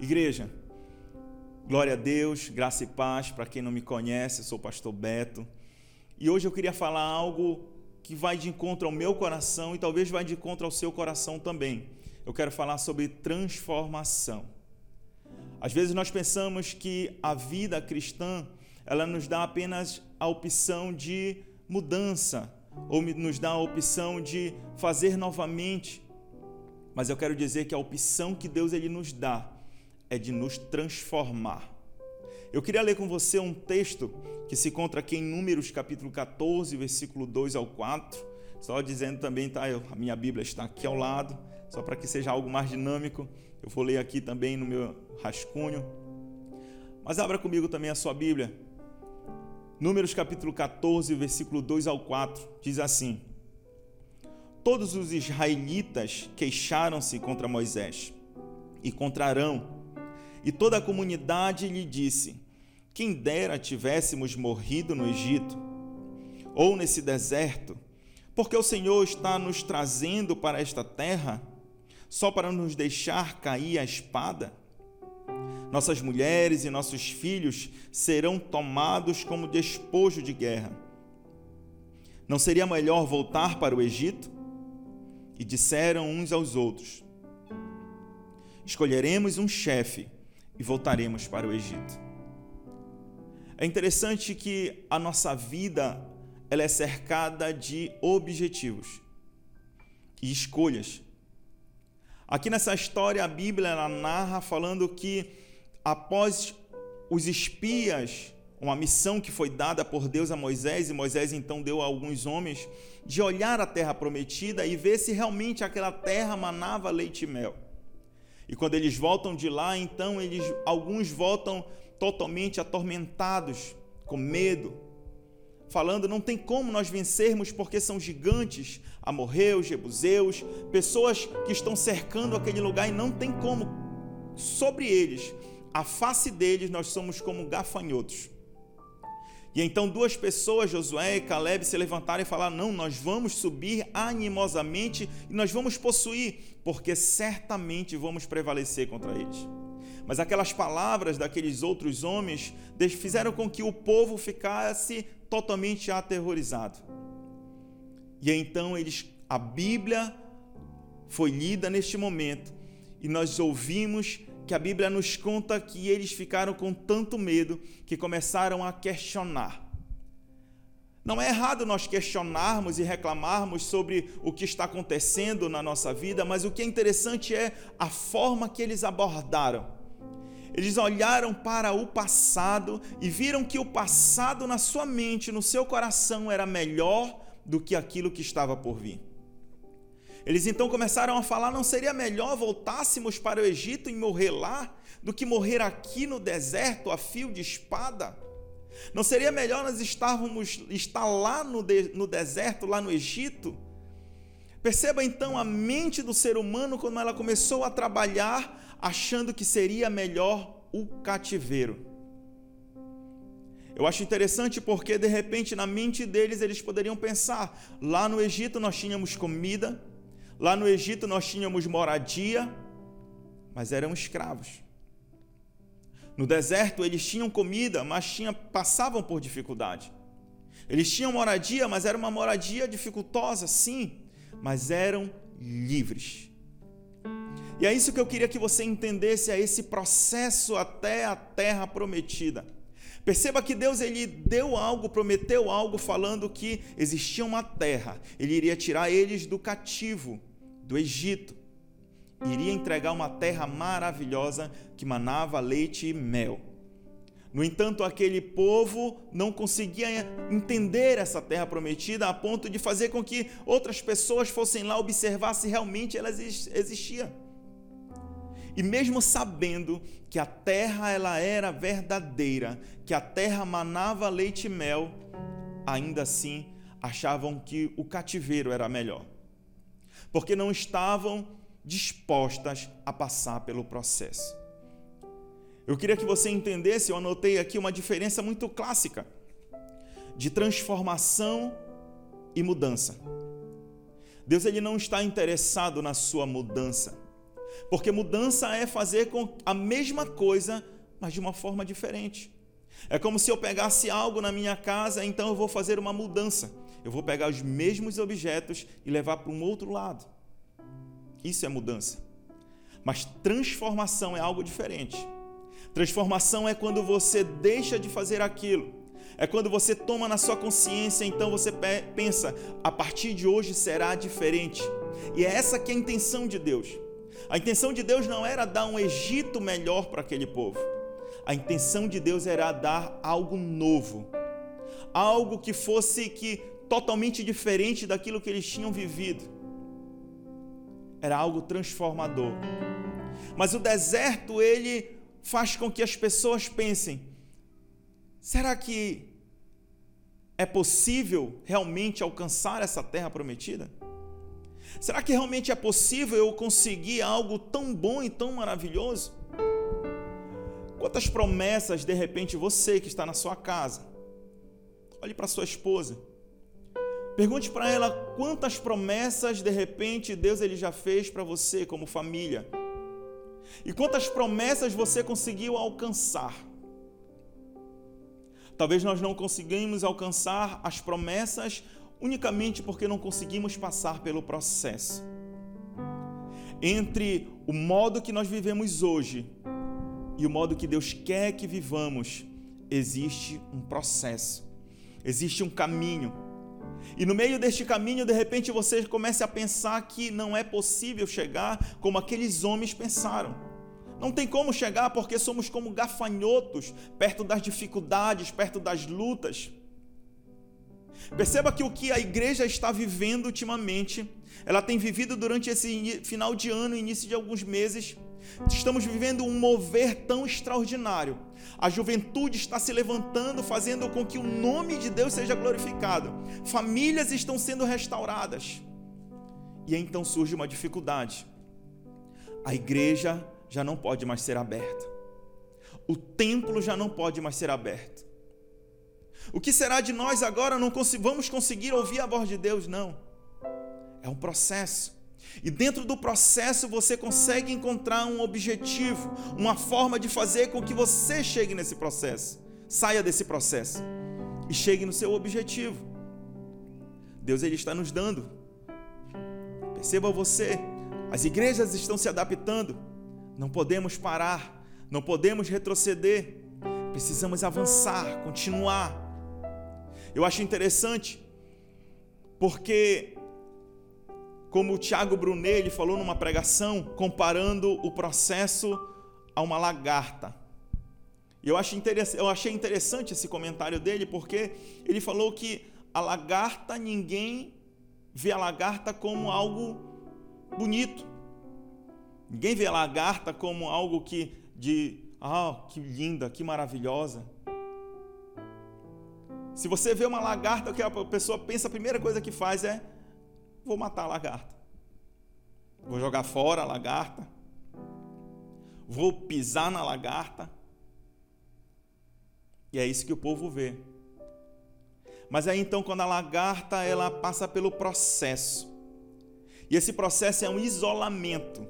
Igreja, glória a Deus, graça e paz. Para quem não me conhece, eu sou o pastor Beto. E hoje eu queria falar algo que vai de encontro ao meu coração e talvez vai de encontro ao seu coração também. Eu quero falar sobre transformação. Às vezes nós pensamos que a vida cristã, ela nos dá apenas a opção de mudança ou nos dá a opção de fazer novamente. Mas eu quero dizer que a opção que Deus ele nos dá é de nos transformar. Eu queria ler com você um texto que se encontra aqui em Números capítulo 14, versículo 2 ao 4. Só dizendo também, tá? a minha Bíblia está aqui ao lado, só para que seja algo mais dinâmico. Eu vou ler aqui também no meu rascunho. Mas abra comigo também a sua Bíblia. Números capítulo 14, versículo 2 ao 4, diz assim: Todos os israelitas queixaram-se contra Moisés e contra Arão e toda a comunidade lhe disse: Quem dera tivéssemos morrido no Egito ou nesse deserto, porque o Senhor está nos trazendo para esta terra só para nos deixar cair a espada? Nossas mulheres e nossos filhos serão tomados como despojo de guerra. Não seria melhor voltar para o Egito? E disseram uns aos outros: Escolheremos um chefe e voltaremos para o Egito. É interessante que a nossa vida ela é cercada de objetivos e escolhas. Aqui nessa história a Bíblia ela narra falando que após os espias, uma missão que foi dada por Deus a Moisés, e Moisés então deu a alguns homens de olhar a terra prometida e ver se realmente aquela terra manava leite e mel. E quando eles voltam de lá, então eles alguns voltam totalmente atormentados, com medo, falando não tem como nós vencermos porque são gigantes, amorreus, jebuseus, pessoas que estão cercando aquele lugar e não tem como sobre eles, a face deles nós somos como gafanhotos. E então duas pessoas, Josué e Caleb, se levantaram e falaram: Não, nós vamos subir animosamente e nós vamos possuir, porque certamente vamos prevalecer contra eles. Mas aquelas palavras daqueles outros homens fizeram com que o povo ficasse totalmente aterrorizado. E então eles, a Bíblia foi lida neste momento e nós ouvimos que a Bíblia nos conta que eles ficaram com tanto medo que começaram a questionar. Não é errado nós questionarmos e reclamarmos sobre o que está acontecendo na nossa vida, mas o que é interessante é a forma que eles abordaram. Eles olharam para o passado e viram que o passado na sua mente, no seu coração, era melhor do que aquilo que estava por vir. Eles então começaram a falar: não seria melhor voltássemos para o Egito e morrer lá do que morrer aqui no deserto a fio de espada? Não seria melhor nós estarmos estar lá no, de, no deserto, lá no Egito? Perceba então a mente do ser humano quando ela começou a trabalhar achando que seria melhor o cativeiro. Eu acho interessante porque de repente na mente deles eles poderiam pensar: lá no Egito nós tínhamos comida, Lá no Egito nós tínhamos moradia, mas eram escravos. No deserto eles tinham comida, mas tinha, passavam por dificuldade. Eles tinham moradia, mas era uma moradia dificultosa, sim, mas eram livres. E é isso que eu queria que você entendesse, é esse processo até a terra prometida. Perceba que Deus ele deu algo, prometeu algo falando que existia uma terra. Ele iria tirar eles do cativo, do Egito. Iria entregar uma terra maravilhosa que manava leite e mel. No entanto, aquele povo não conseguia entender essa terra prometida a ponto de fazer com que outras pessoas fossem lá observar se realmente ela existia. E mesmo sabendo que a terra ela era verdadeira, que a terra manava leite e mel, ainda assim achavam que o cativeiro era melhor. Porque não estavam dispostas a passar pelo processo. Eu queria que você entendesse, eu anotei aqui uma diferença muito clássica de transformação e mudança. Deus ele não está interessado na sua mudança. Porque mudança é fazer com a mesma coisa, mas de uma forma diferente. É como se eu pegasse algo na minha casa, então eu vou fazer uma mudança. Eu vou pegar os mesmos objetos e levar para um outro lado. Isso é mudança. Mas transformação é algo diferente. Transformação é quando você deixa de fazer aquilo. É quando você toma na sua consciência, então você pensa, a partir de hoje será diferente. E é essa que é a intenção de Deus. A intenção de Deus não era dar um Egito melhor para aquele povo. A intenção de Deus era dar algo novo. Algo que fosse que totalmente diferente daquilo que eles tinham vivido. Era algo transformador. Mas o deserto, ele faz com que as pessoas pensem: será que é possível realmente alcançar essa terra prometida? Será que realmente é possível eu conseguir algo tão bom e tão maravilhoso? Quantas promessas, de repente, você que está na sua casa, olhe para sua esposa, pergunte para ela quantas promessas, de repente, Deus ele já fez para você como família e quantas promessas você conseguiu alcançar? Talvez nós não conseguimos alcançar as promessas unicamente porque não conseguimos passar pelo processo. Entre o modo que nós vivemos hoje e o modo que Deus quer que vivamos, existe um processo, existe um caminho. E no meio deste caminho, de repente, você começa a pensar que não é possível chegar como aqueles homens pensaram. Não tem como chegar porque somos como gafanhotos perto das dificuldades, perto das lutas. Perceba que o que a igreja está vivendo ultimamente, ela tem vivido durante esse final de ano, início de alguns meses. Estamos vivendo um mover tão extraordinário. A juventude está se levantando, fazendo com que o nome de Deus seja glorificado. Famílias estão sendo restauradas. E então surge uma dificuldade. A igreja já não pode mais ser aberta. O templo já não pode mais ser aberto. O que será de nós agora? Não vamos conseguir ouvir a voz de Deus? Não. É um processo. E dentro do processo você consegue encontrar um objetivo, uma forma de fazer com que você chegue nesse processo, saia desse processo e chegue no seu objetivo. Deus ele está nos dando. Perceba você, as igrejas estão se adaptando. Não podemos parar, não podemos retroceder, precisamos avançar, continuar. Eu acho interessante, porque, como o Tiago Brunet ele falou numa pregação, comparando o processo a uma lagarta. Eu, eu achei interessante esse comentário dele, porque ele falou que a lagarta, ninguém vê a lagarta como algo bonito. Ninguém vê a lagarta como algo que de, ah, que linda, que maravilhosa. Se você vê uma lagarta, o que a pessoa pensa, a primeira coisa que faz é: vou matar a lagarta. Vou jogar fora a lagarta. Vou pisar na lagarta. E é isso que o povo vê. Mas aí então, quando a lagarta ela passa pelo processo, e esse processo é um isolamento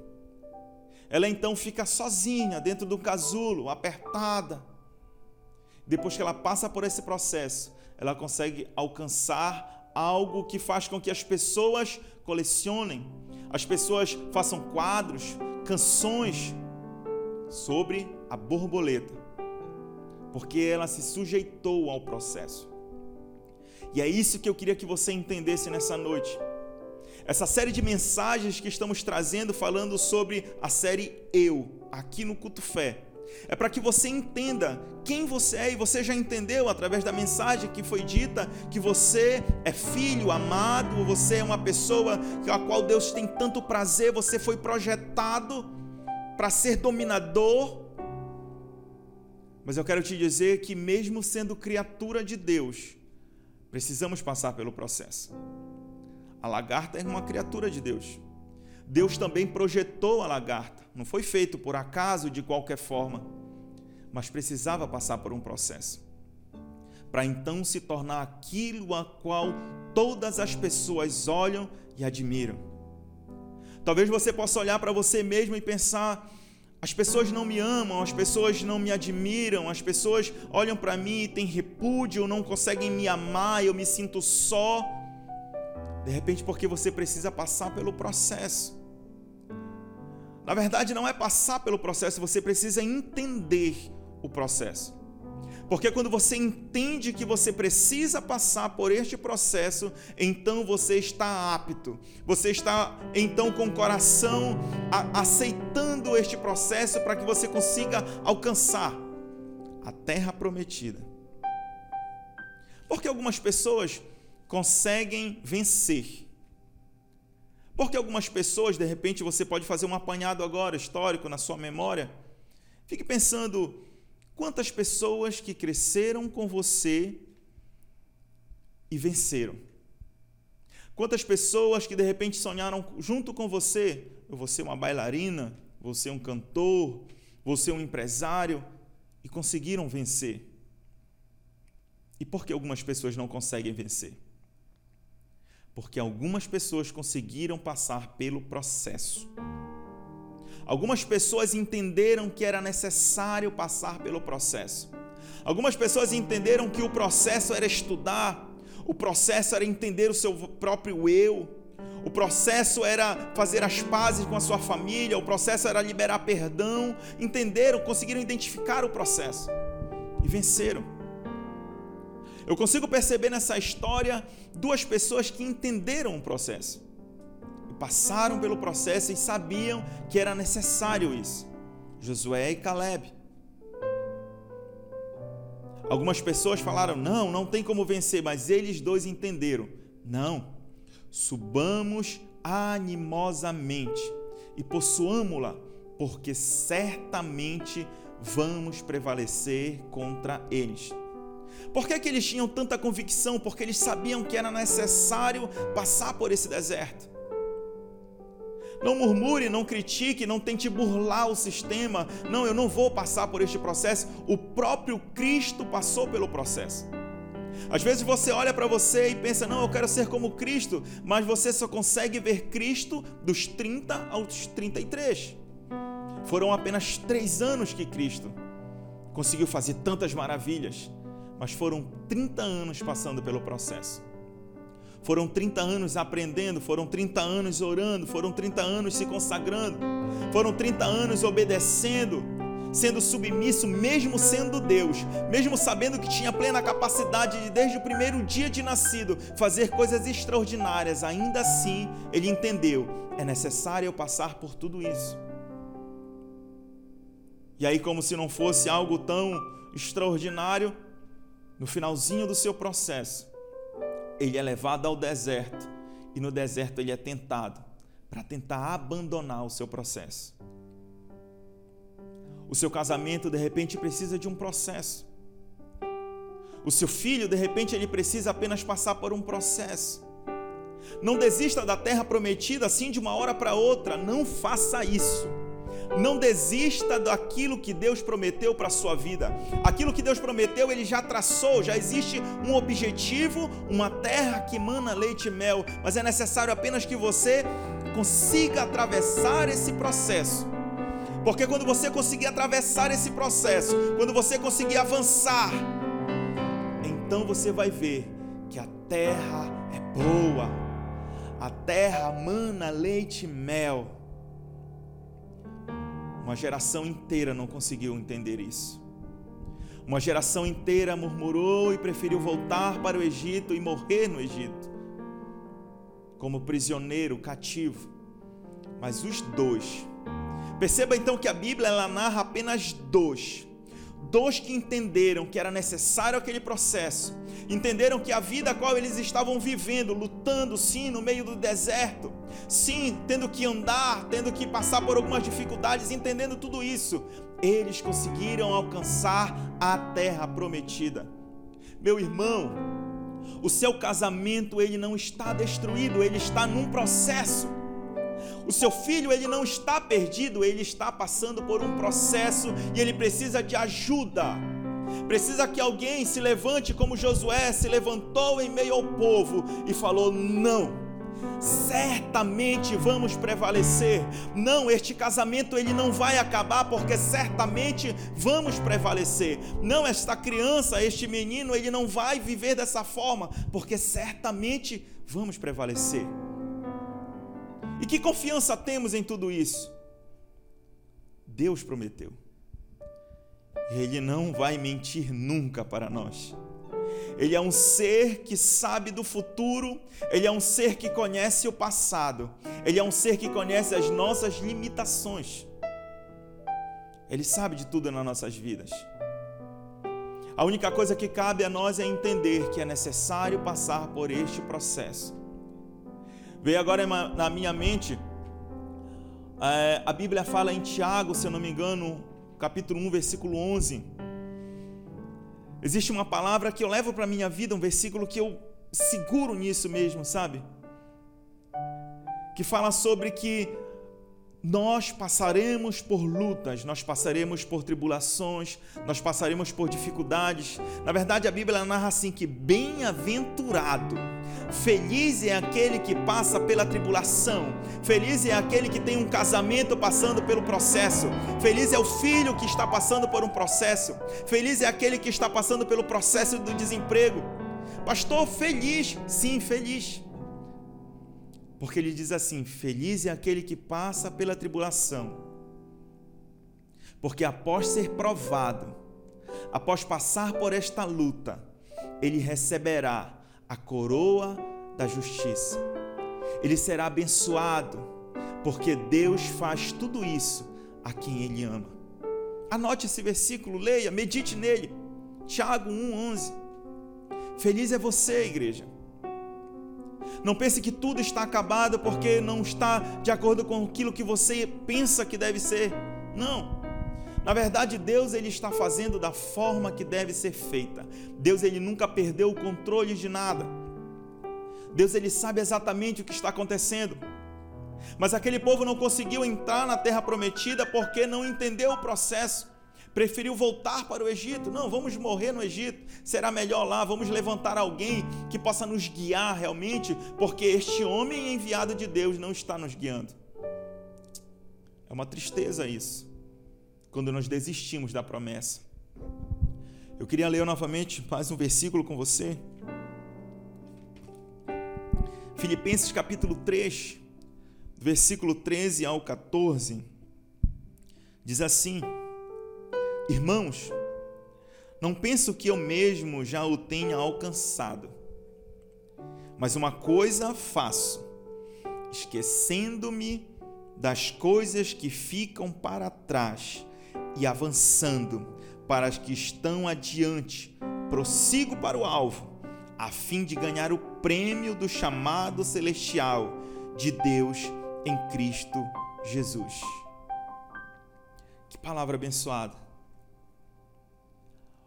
ela então fica sozinha dentro do casulo, apertada. Depois que ela passa por esse processo, ela consegue alcançar algo que faz com que as pessoas colecionem, as pessoas façam quadros, canções sobre a borboleta, porque ela se sujeitou ao processo. E é isso que eu queria que você entendesse nessa noite essa série de mensagens que estamos trazendo falando sobre a série Eu, aqui no Culto Fé. É para que você entenda quem você é e você já entendeu através da mensagem que foi dita que você é filho amado, você é uma pessoa a qual Deus tem tanto prazer, você foi projetado para ser dominador. Mas eu quero te dizer que mesmo sendo criatura de Deus, precisamos passar pelo processo. A lagarta é uma criatura de Deus. Deus também projetou a lagarta. Não foi feito por acaso de qualquer forma, mas precisava passar por um processo para então se tornar aquilo a qual todas as pessoas olham e admiram. Talvez você possa olhar para você mesmo e pensar: as pessoas não me amam, as pessoas não me admiram, as pessoas olham para mim e têm repúdio, não conseguem me amar, eu me sinto só. De repente, porque você precisa passar pelo processo. Na verdade, não é passar pelo processo, você precisa entender o processo. Porque quando você entende que você precisa passar por este processo, então você está apto, você está então com o coração aceitando este processo para que você consiga alcançar a terra prometida. Porque algumas pessoas conseguem vencer. Porque algumas pessoas, de repente, você pode fazer um apanhado agora histórico na sua memória. Fique pensando Quantas pessoas que cresceram com você e venceram? Quantas pessoas que de repente sonharam junto com você? Vou ser uma bailarina, vou ser um cantor, vou ser um empresário e conseguiram vencer. E por que algumas pessoas não conseguem vencer? Porque algumas pessoas conseguiram passar pelo processo. Algumas pessoas entenderam que era necessário passar pelo processo. Algumas pessoas entenderam que o processo era estudar, o processo era entender o seu próprio eu, o processo era fazer as pazes com a sua família, o processo era liberar perdão. Entenderam, conseguiram identificar o processo e venceram. Eu consigo perceber nessa história duas pessoas que entenderam o processo passaram pelo processo e sabiam que era necessário isso. Josué e Caleb. Algumas pessoas falaram: não, não tem como vencer, mas eles dois entenderam: não, subamos animosamente e possuamos-la, porque certamente vamos prevalecer contra eles. Por que, que eles tinham tanta convicção? Porque eles sabiam que era necessário passar por esse deserto. Não murmure, não critique, não tente burlar o sistema. Não, eu não vou passar por este processo. O próprio Cristo passou pelo processo. Às vezes você olha para você e pensa, não, eu quero ser como Cristo, mas você só consegue ver Cristo dos 30 aos 33. Foram apenas três anos que Cristo conseguiu fazer tantas maravilhas, mas foram 30 anos passando pelo processo. Foram 30 anos aprendendo, foram 30 anos orando, foram 30 anos se consagrando, foram 30 anos obedecendo, sendo submisso, mesmo sendo Deus, mesmo sabendo que tinha plena capacidade de, desde o primeiro dia de nascido, fazer coisas extraordinárias, ainda assim ele entendeu: é necessário eu passar por tudo isso. E aí, como se não fosse algo tão extraordinário, no finalzinho do seu processo, ele é levado ao deserto e no deserto ele é tentado para tentar abandonar o seu processo. O seu casamento de repente precisa de um processo. O seu filho de repente ele precisa apenas passar por um processo. Não desista da terra prometida assim de uma hora para outra, não faça isso. Não desista daquilo que Deus prometeu para a sua vida. Aquilo que Deus prometeu, Ele já traçou, já existe um objetivo, uma terra que mana leite e mel, mas é necessário apenas que você consiga atravessar esse processo. Porque quando você conseguir atravessar esse processo, quando você conseguir avançar, então você vai ver que a terra é boa, a terra mana leite e mel. Uma geração inteira não conseguiu entender isso. Uma geração inteira murmurou e preferiu voltar para o Egito e morrer no Egito, como prisioneiro cativo. Mas os dois. Perceba então que a Bíblia ela narra apenas dois Dois que entenderam que era necessário aquele processo, entenderam que a vida a qual eles estavam vivendo, lutando sim no meio do deserto, sim, tendo que andar, tendo que passar por algumas dificuldades, entendendo tudo isso, eles conseguiram alcançar a terra prometida. Meu irmão, o seu casamento ele não está destruído, ele está num processo. O seu filho, ele não está perdido, ele está passando por um processo e ele precisa de ajuda. Precisa que alguém se levante como Josué se levantou em meio ao povo e falou: "Não. Certamente vamos prevalecer. Não, este casamento ele não vai acabar porque certamente vamos prevalecer. Não, esta criança, este menino, ele não vai viver dessa forma porque certamente vamos prevalecer. E que confiança temos em tudo isso? Deus prometeu. Ele não vai mentir nunca para nós. Ele é um ser que sabe do futuro, ele é um ser que conhece o passado, ele é um ser que conhece as nossas limitações. Ele sabe de tudo nas nossas vidas. A única coisa que cabe a nós é entender que é necessário passar por este processo. Veio agora na minha mente, é, a Bíblia fala em Tiago, se eu não me engano, capítulo 1, versículo 11 Existe uma palavra que eu levo para minha vida, um versículo que eu seguro nisso mesmo, sabe? Que fala sobre que nós passaremos por lutas, nós passaremos por tribulações, nós passaremos por dificuldades. Na verdade, a Bíblia narra assim que bem-aventurado, feliz é aquele que passa pela tribulação, feliz é aquele que tem um casamento passando pelo processo, feliz é o filho que está passando por um processo, feliz é aquele que está passando pelo processo do desemprego. Pastor, feliz, sim, feliz. Porque ele diz assim: Feliz é aquele que passa pela tribulação, porque após ser provado, após passar por esta luta, ele receberá a coroa da justiça. Ele será abençoado, porque Deus faz tudo isso a quem ele ama. Anote esse versículo, leia, medite nele. Tiago 1:11. Feliz é você, igreja não pense que tudo está acabado porque não está de acordo com aquilo que você pensa que deve ser. Não. Na verdade, Deus ele está fazendo da forma que deve ser feita. Deus ele nunca perdeu o controle de nada. Deus ele sabe exatamente o que está acontecendo. Mas aquele povo não conseguiu entrar na terra prometida porque não entendeu o processo preferiu voltar para o Egito. Não, vamos morrer no Egito, será melhor lá. Vamos levantar alguém que possa nos guiar realmente, porque este homem enviado de Deus não está nos guiando. É uma tristeza isso, quando nós desistimos da promessa. Eu queria ler novamente mais um versículo com você. Filipenses capítulo 3, versículo 13 ao 14, diz assim: Irmãos, não penso que eu mesmo já o tenha alcançado, mas uma coisa faço, esquecendo-me das coisas que ficam para trás e avançando para as que estão adiante, prossigo para o alvo, a fim de ganhar o prêmio do chamado celestial de Deus em Cristo Jesus. Que palavra abençoada.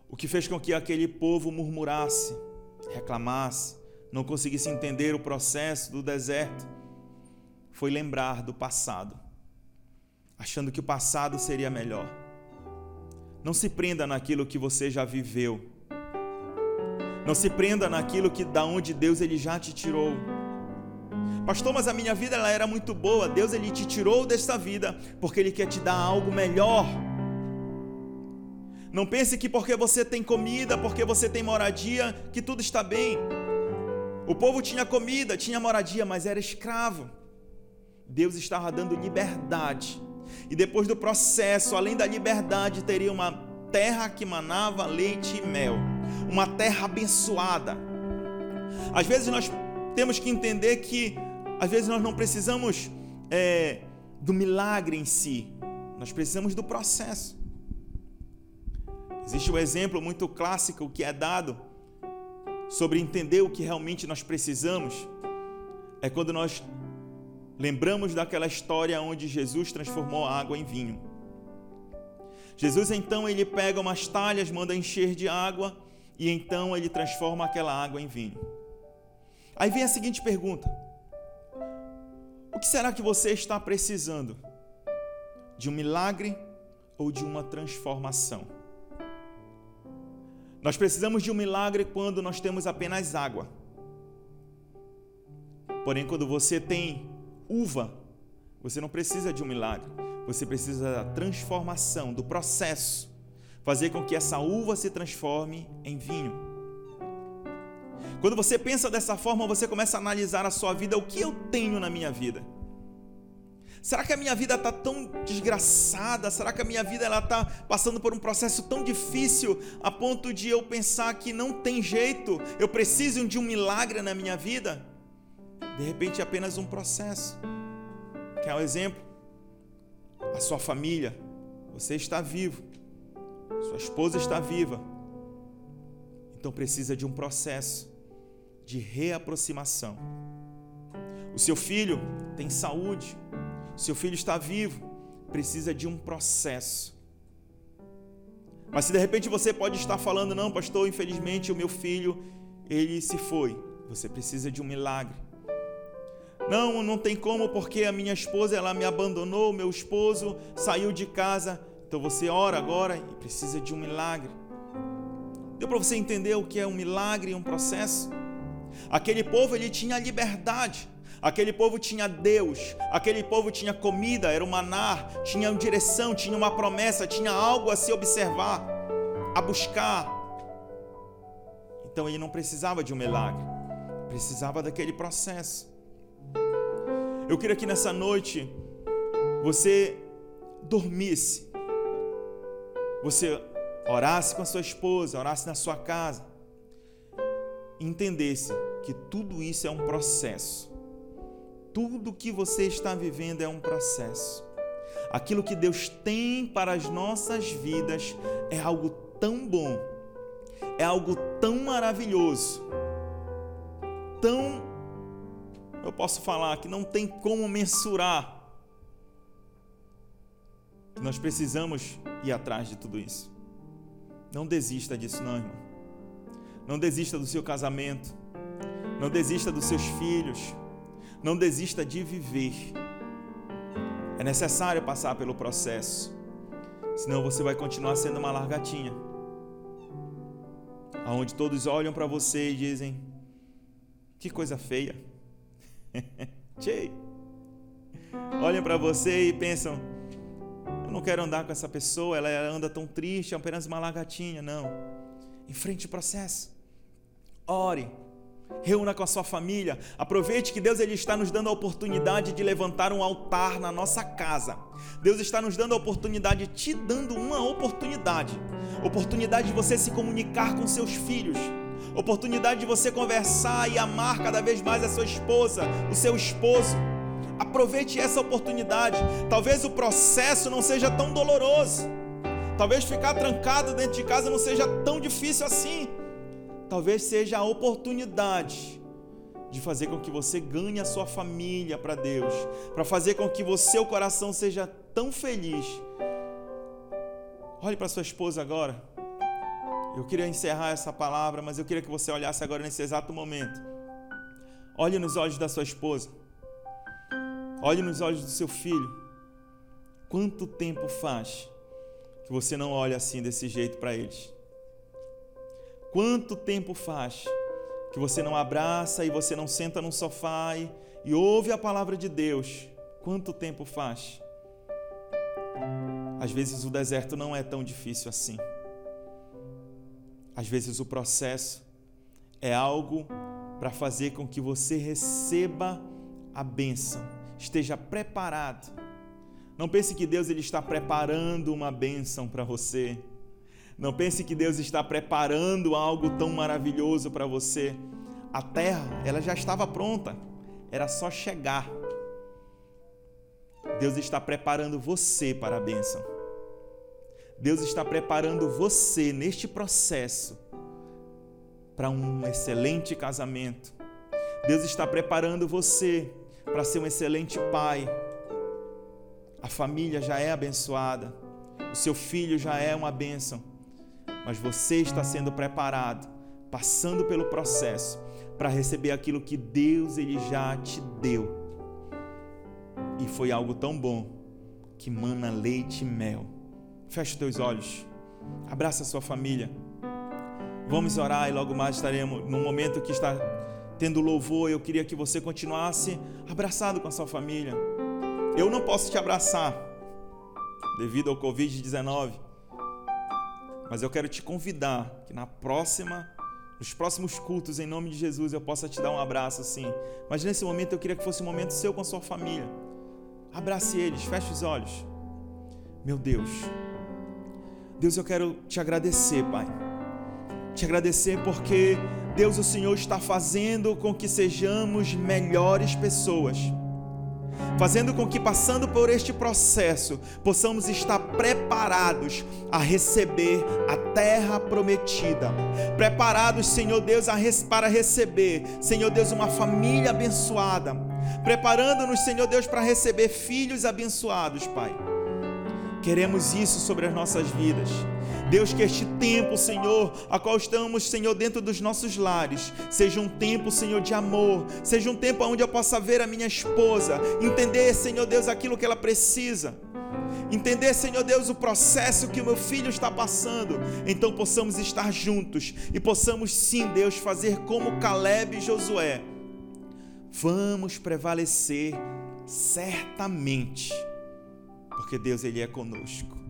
O que fez com que aquele povo murmurasse, reclamasse, não conseguisse entender o processo do deserto, foi lembrar do passado, achando que o passado seria melhor. Não se prenda naquilo que você já viveu. Não se prenda naquilo que da onde Deus ele já te tirou. Pastor, mas a minha vida ela era muito boa. Deus ele te tirou desta vida porque ele quer te dar algo melhor. Não pense que porque você tem comida, porque você tem moradia, que tudo está bem. O povo tinha comida, tinha moradia, mas era escravo. Deus estava dando liberdade. E depois do processo, além da liberdade, teria uma terra que manava leite e mel. Uma terra abençoada. Às vezes nós temos que entender que, às vezes nós não precisamos é, do milagre em si, nós precisamos do processo. Existe um exemplo muito clássico que é dado sobre entender o que realmente nós precisamos. É quando nós lembramos daquela história onde Jesus transformou a água em vinho. Jesus então ele pega umas talhas, manda encher de água e então ele transforma aquela água em vinho. Aí vem a seguinte pergunta: O que será que você está precisando? De um milagre ou de uma transformação? Nós precisamos de um milagre quando nós temos apenas água. Porém, quando você tem uva, você não precisa de um milagre. Você precisa da transformação, do processo. Fazer com que essa uva se transforme em vinho. Quando você pensa dessa forma, você começa a analisar a sua vida, o que eu tenho na minha vida? Será que a minha vida está tão desgraçada? Será que a minha vida ela está passando por um processo tão difícil a ponto de eu pensar que não tem jeito? Eu preciso de um milagre na minha vida? De repente é apenas um processo. Quer um exemplo? A sua família, você está vivo, sua esposa está viva, então precisa de um processo de reaproximação. O seu filho tem saúde, seu filho está vivo, precisa de um processo. Mas se de repente você pode estar falando, não, pastor, infelizmente o meu filho, ele se foi. Você precisa de um milagre. Não, não tem como porque a minha esposa ela me abandonou, meu esposo saiu de casa. Então você ora agora e precisa de um milagre. Deu para você entender o que é um milagre e um processo? Aquele povo ele tinha liberdade. Aquele povo tinha Deus, aquele povo tinha comida, era o maná, tinha direção, tinha uma promessa, tinha algo a se observar, a buscar. Então ele não precisava de um milagre, precisava daquele processo. Eu queria que nessa noite você dormisse, você orasse com a sua esposa, orasse na sua casa, entendesse que tudo isso é um processo tudo que você está vivendo é um processo. Aquilo que Deus tem para as nossas vidas é algo tão bom, é algo tão maravilhoso, tão, eu posso falar que não tem como mensurar. Nós precisamos ir atrás de tudo isso. Não desista disso, não, irmão. Não desista do seu casamento. Não desista dos seus filhos não desista de viver. É necessário passar pelo processo, senão você vai continuar sendo uma largatinha. Aonde todos olham para você e dizem: Que coisa feia. Tchê. Olham para você e pensam: Eu não quero andar com essa pessoa, ela anda tão triste, é apenas uma largatinha. Não. Enfrente o processo. Ore Reúna com a sua família. Aproveite que Deus ele está nos dando a oportunidade de levantar um altar na nossa casa. Deus está nos dando a oportunidade, te dando uma oportunidade. Oportunidade de você se comunicar com seus filhos. Oportunidade de você conversar e amar cada vez mais a sua esposa, o seu esposo. Aproveite essa oportunidade. Talvez o processo não seja tão doloroso. Talvez ficar trancado dentro de casa não seja tão difícil assim talvez seja a oportunidade de fazer com que você ganhe a sua família para Deus, para fazer com que o seu coração seja tão feliz. Olhe para sua esposa agora. Eu queria encerrar essa palavra, mas eu queria que você olhasse agora nesse exato momento. Olhe nos olhos da sua esposa. Olhe nos olhos do seu filho. Quanto tempo faz que você não olha assim desse jeito para eles? Quanto tempo faz que você não abraça e você não senta num sofá e, e ouve a palavra de Deus? Quanto tempo faz? Às vezes o deserto não é tão difícil assim. Às vezes o processo é algo para fazer com que você receba a bênção, esteja preparado. Não pense que Deus ele está preparando uma bênção para você. Não pense que Deus está preparando algo tão maravilhoso para você. A terra, ela já estava pronta, era só chegar. Deus está preparando você para a bênção. Deus está preparando você neste processo para um excelente casamento. Deus está preparando você para ser um excelente pai. A família já é abençoada. O seu filho já é uma bênção mas você está sendo preparado, passando pelo processo para receber aquilo que Deus ele já te deu. E foi algo tão bom que mana leite e mel. Feche os teus olhos. Abraça a sua família. Vamos orar e logo mais estaremos num momento que está tendo louvor, eu queria que você continuasse abraçado com a sua família. Eu não posso te abraçar devido ao Covid-19, mas eu quero te convidar que na próxima, nos próximos cultos, em nome de Jesus, eu possa te dar um abraço assim. Mas nesse momento eu queria que fosse um momento seu com a sua família. Abrace eles, feche os olhos. Meu Deus, Deus, eu quero te agradecer, Pai. Te agradecer porque Deus, o Senhor está fazendo com que sejamos melhores pessoas. Fazendo com que, passando por este processo, possamos estar preparados a receber a terra prometida. Preparados, Senhor Deus, para receber, Senhor Deus, uma família abençoada. Preparando-nos, Senhor Deus, para receber filhos abençoados, Pai. Queremos isso sobre as nossas vidas. Deus, que este tempo, Senhor, a qual estamos, Senhor, dentro dos nossos lares, seja um tempo, Senhor, de amor, seja um tempo onde eu possa ver a minha esposa, entender, Senhor Deus, aquilo que ela precisa. Entender, Senhor Deus, o processo que o meu filho está passando, então possamos estar juntos e possamos sim, Deus, fazer como Caleb e Josué. Vamos prevalecer certamente, porque Deus ele é conosco.